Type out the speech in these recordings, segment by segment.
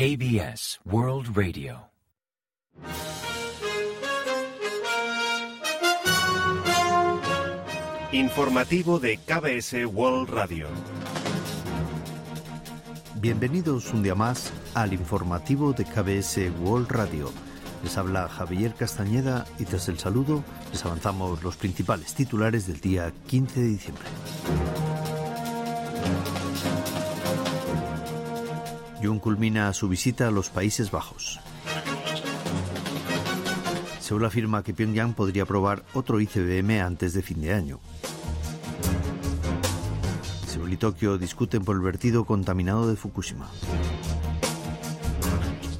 KBS World Radio. Informativo de KBS World Radio. Bienvenidos un día más al informativo de KBS World Radio. Les habla Javier Castañeda y tras el saludo les avanzamos los principales titulares del día 15 de diciembre. Jun culmina su visita a los Países Bajos. Seúl afirma que Pyongyang podría probar otro ICBM antes de fin de año. Seúl y Tokio discuten por el vertido contaminado de Fukushima.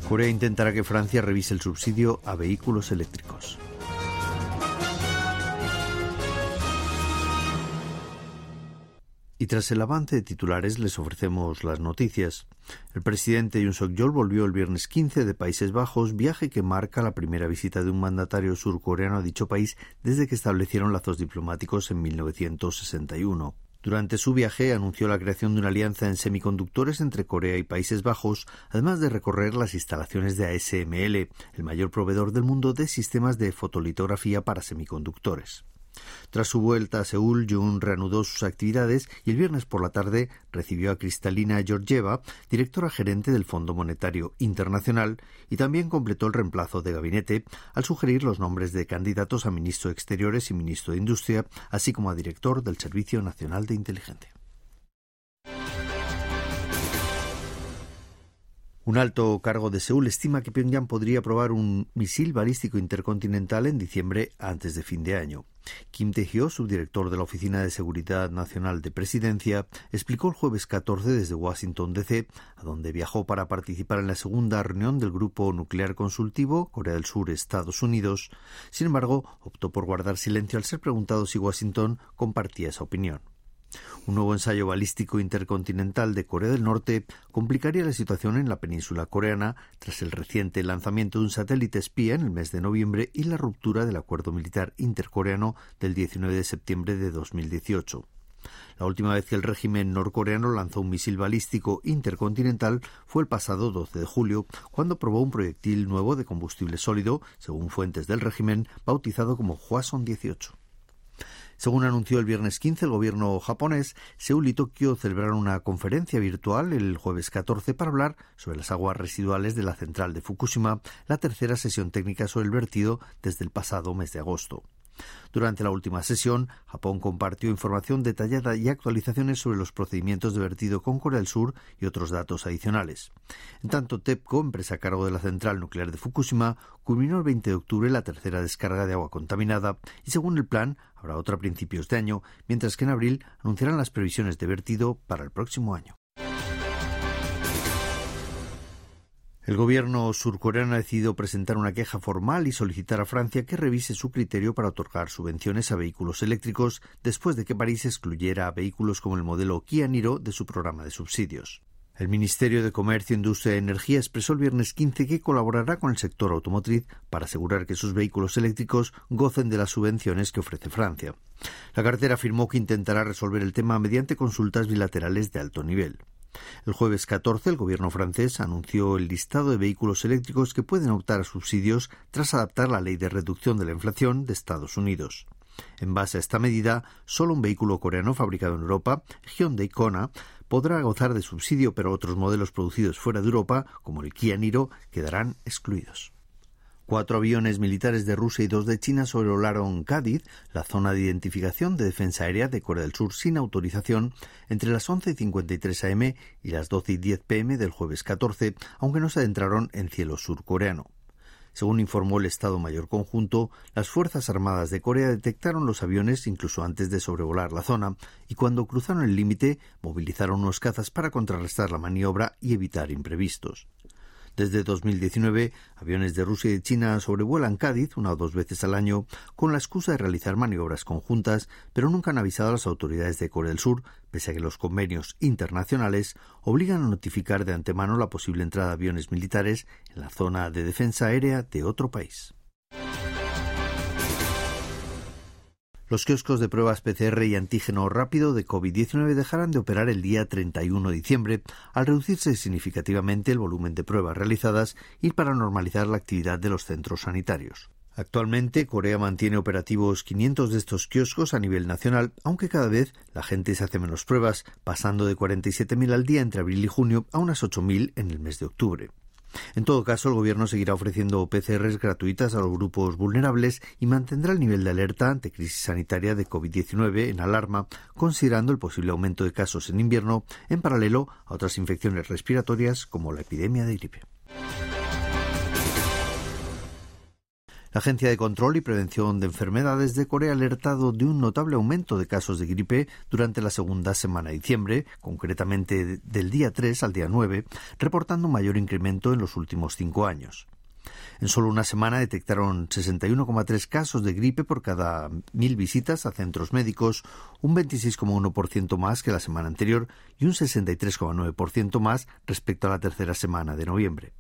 Corea intentará que Francia revise el subsidio a vehículos eléctricos. Tras el avance de titulares les ofrecemos las noticias. El presidente Yoon Suk-yeol volvió el viernes 15 de Países Bajos, viaje que marca la primera visita de un mandatario surcoreano a dicho país desde que establecieron lazos diplomáticos en 1961. Durante su viaje anunció la creación de una alianza en semiconductores entre Corea y Países Bajos, además de recorrer las instalaciones de ASML, el mayor proveedor del mundo de sistemas de fotolitografía para semiconductores. Tras su vuelta a Seúl, Jun reanudó sus actividades y el viernes por la tarde recibió a Cristalina Georgieva, directora gerente del Fondo Monetario Internacional, y también completó el reemplazo de gabinete al sugerir los nombres de candidatos a ministro de Exteriores y ministro de Industria, así como a director del Servicio Nacional de Inteligencia. Un alto cargo de Seúl estima que Pyongyang podría probar un misil balístico intercontinental en diciembre antes de fin de año. Kim Tae-hyo, subdirector de la Oficina de Seguridad Nacional de Presidencia, explicó el jueves 14 desde Washington DC, a donde viajó para participar en la segunda reunión del Grupo Nuclear Consultivo Corea del Sur-Estados Unidos. Sin embargo, optó por guardar silencio al ser preguntado si Washington compartía esa opinión. Un nuevo ensayo balístico intercontinental de Corea del Norte complicaría la situación en la península coreana tras el reciente lanzamiento de un satélite espía en el mes de noviembre y la ruptura del acuerdo militar intercoreano del 19 de septiembre de 2018. La última vez que el régimen norcoreano lanzó un misil balístico intercontinental fue el pasado 12 de julio, cuando probó un proyectil nuevo de combustible sólido, según fuentes del régimen, bautizado como Hwasong 18. Según anunció el viernes 15 el gobierno japonés, Seúl y Tokio celebraron una conferencia virtual el jueves 14 para hablar sobre las aguas residuales de la central de Fukushima, la tercera sesión técnica sobre el vertido desde el pasado mes de agosto. Durante la última sesión, Japón compartió información detallada y actualizaciones sobre los procedimientos de vertido con Corea del Sur y otros datos adicionales. En tanto, TEPCO, empresa a cargo de la central nuclear de Fukushima, culminó el 20 de octubre la tercera descarga de agua contaminada y, según el plan, habrá otra a principios de año, mientras que en abril anunciarán las previsiones de vertido para el próximo año. El gobierno surcoreano ha decidido presentar una queja formal y solicitar a Francia que revise su criterio para otorgar subvenciones a vehículos eléctricos después de que París excluyera a vehículos como el modelo Kia Niro de su programa de subsidios. El Ministerio de Comercio, Industria y Energía expresó el viernes 15 que colaborará con el sector automotriz para asegurar que sus vehículos eléctricos gocen de las subvenciones que ofrece Francia. La cartera afirmó que intentará resolver el tema mediante consultas bilaterales de alto nivel. El jueves 14 el gobierno francés anunció el listado de vehículos eléctricos que pueden optar a subsidios tras adaptar la ley de reducción de la inflación de Estados Unidos. En base a esta medida, solo un vehículo coreano fabricado en Europa, Hyundai Kona, podrá gozar de subsidio, pero otros modelos producidos fuera de Europa, como el Kia Niro, quedarán excluidos. Cuatro aviones militares de Rusia y dos de China sobrevolaron Cádiz, la zona de identificación de defensa aérea de Corea del Sur sin autorización, entre las 11 y 53 am y las 12 y 10 pm del jueves 14, aunque no se adentraron en cielo surcoreano. Según informó el Estado Mayor Conjunto, las Fuerzas Armadas de Corea detectaron los aviones incluso antes de sobrevolar la zona y cuando cruzaron el límite movilizaron unos cazas para contrarrestar la maniobra y evitar imprevistos. Desde 2019, aviones de Rusia y China sobrevuelan Cádiz una o dos veces al año con la excusa de realizar maniobras conjuntas, pero nunca han avisado a las autoridades de Corea del Sur, pese a que los convenios internacionales obligan a notificar de antemano la posible entrada de aviones militares en la zona de defensa aérea de otro país. Los kioscos de pruebas PCR y antígeno rápido de COVID-19 dejarán de operar el día 31 de diciembre, al reducirse significativamente el volumen de pruebas realizadas y para normalizar la actividad de los centros sanitarios. Actualmente, Corea mantiene operativos 500 de estos kioscos a nivel nacional, aunque cada vez la gente se hace menos pruebas, pasando de 47.000 al día entre abril y junio a unas 8.000 en el mes de octubre. En todo caso, el Gobierno seguirá ofreciendo PCRs gratuitas a los grupos vulnerables y mantendrá el nivel de alerta ante crisis sanitaria de COVID-19 en alarma, considerando el posible aumento de casos en invierno, en paralelo a otras infecciones respiratorias como la epidemia de gripe. La Agencia de Control y Prevención de Enfermedades de Corea ha alertado de un notable aumento de casos de gripe durante la segunda semana de diciembre, concretamente del día 3 al día 9, reportando un mayor incremento en los últimos cinco años. En solo una semana detectaron 61,3 casos de gripe por cada mil visitas a centros médicos, un 26,1% más que la semana anterior y un 63,9% más respecto a la tercera semana de noviembre.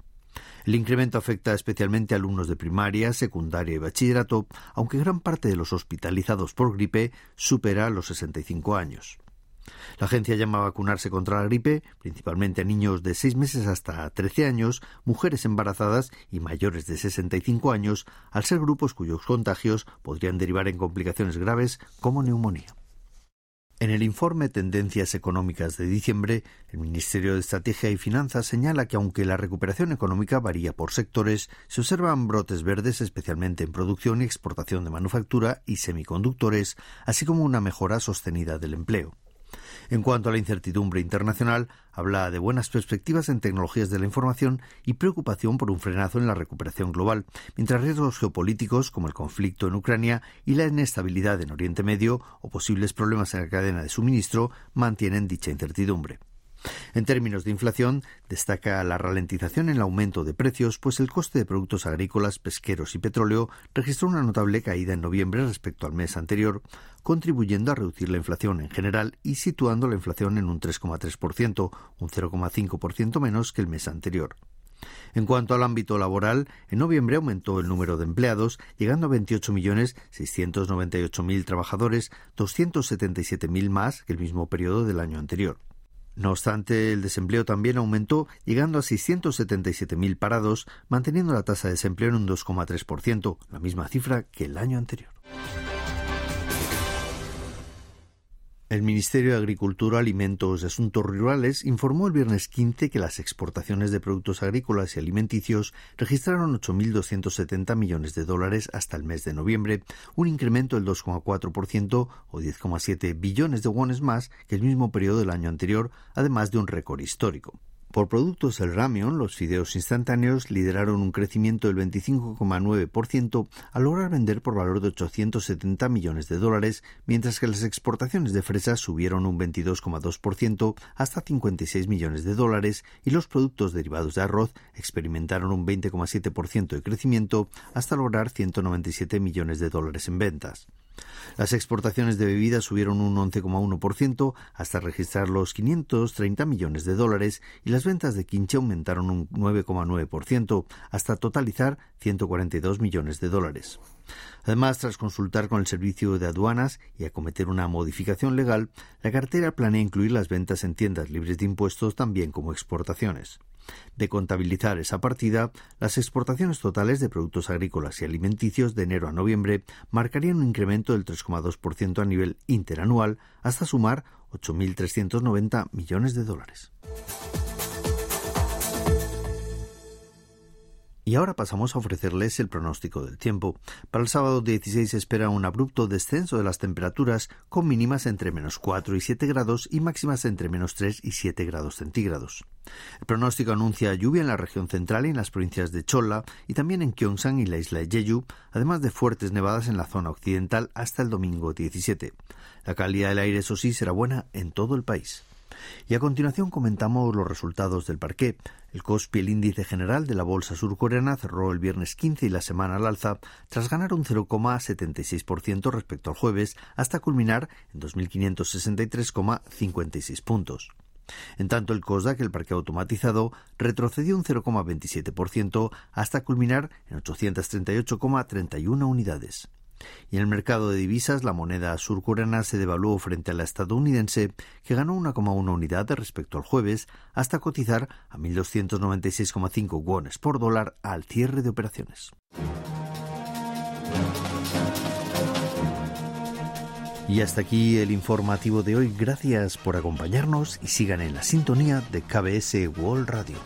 El incremento afecta especialmente a alumnos de primaria, secundaria y bachillerato, aunque gran parte de los hospitalizados por gripe supera los 65 años. La agencia llama a vacunarse contra la gripe, principalmente a niños de 6 meses hasta 13 años, mujeres embarazadas y mayores de 65 años, al ser grupos cuyos contagios podrían derivar en complicaciones graves como neumonía. En el informe Tendencias Económicas de diciembre, el Ministerio de Estrategia y Finanzas señala que aunque la recuperación económica varía por sectores, se observan brotes verdes especialmente en producción y exportación de manufactura y semiconductores, así como una mejora sostenida del empleo. En cuanto a la incertidumbre internacional, habla de buenas perspectivas en tecnologías de la información y preocupación por un frenazo en la recuperación global, mientras riesgos geopolíticos como el conflicto en Ucrania y la inestabilidad en Oriente Medio o posibles problemas en la cadena de suministro mantienen dicha incertidumbre. En términos de inflación, destaca la ralentización en el aumento de precios, pues el coste de productos agrícolas, pesqueros y petróleo registró una notable caída en noviembre respecto al mes anterior, contribuyendo a reducir la inflación en general y situando la inflación en un 3,3%, un 0,5% menos que el mes anterior. En cuanto al ámbito laboral, en noviembre aumentó el número de empleados, llegando a 28.698.000 trabajadores, 277.000 más que el mismo periodo del año anterior. No obstante, el desempleo también aumentó, llegando a 677.000 parados, manteniendo la tasa de desempleo en un 2,3%, la misma cifra que el año anterior. El Ministerio de Agricultura, Alimentos y Asuntos Rurales informó el viernes 15 que las exportaciones de productos agrícolas y alimenticios registraron 8.270 millones de dólares hasta el mes de noviembre, un incremento del 2,4% o 10,7 billones de wones más que el mismo periodo del año anterior, además de un récord histórico. Por productos el ramión, los fideos instantáneos lideraron un crecimiento del 25,9% al lograr vender por valor de 870 millones de dólares, mientras que las exportaciones de fresas subieron un 22,2% hasta 56 millones de dólares y los productos derivados de arroz experimentaron un 20,7% de crecimiento hasta lograr 197 millones de dólares en ventas. Las exportaciones de bebidas subieron un 11,1% hasta registrar los 530 millones de dólares y las ventas de quinche aumentaron un 9,9% hasta totalizar 142 millones de dólares. Además, tras consultar con el Servicio de Aduanas y acometer una modificación legal, la cartera planea incluir las ventas en tiendas libres de impuestos también como exportaciones. De contabilizar esa partida, las exportaciones totales de productos agrícolas y alimenticios de enero a noviembre marcarían un incremento del 3,2% a nivel interanual hasta sumar 8.390 millones de dólares. Y ahora pasamos a ofrecerles el pronóstico del tiempo. Para el sábado 16 se espera un abrupto descenso de las temperaturas con mínimas entre menos 4 y 7 grados y máximas entre menos 3 y 7 grados centígrados. El pronóstico anuncia lluvia en la región central y en las provincias de Cholla y también en Gyeongsang y la isla de Jeju, además de fuertes nevadas en la zona occidental hasta el domingo 17. La calidad del aire, eso sí, será buena en todo el país. Y a continuación comentamos los resultados del parqué. El COSPI, el índice general de la bolsa surcoreana, cerró el viernes 15 y la semana al alza, tras ganar un 0,76% respecto al jueves, hasta culminar en 2.563,56 puntos. En tanto, el COSDAC, el parque automatizado, retrocedió un 0,27% hasta culminar en 838,31 unidades. Y en el mercado de divisas, la moneda surcoreana se devaluó frente a la estadounidense, que ganó 1,1 unidad respecto al jueves, hasta cotizar a 1.296,5 wones por dólar al cierre de operaciones. Y hasta aquí el informativo de hoy. Gracias por acompañarnos y sigan en la sintonía de KBS World Radio.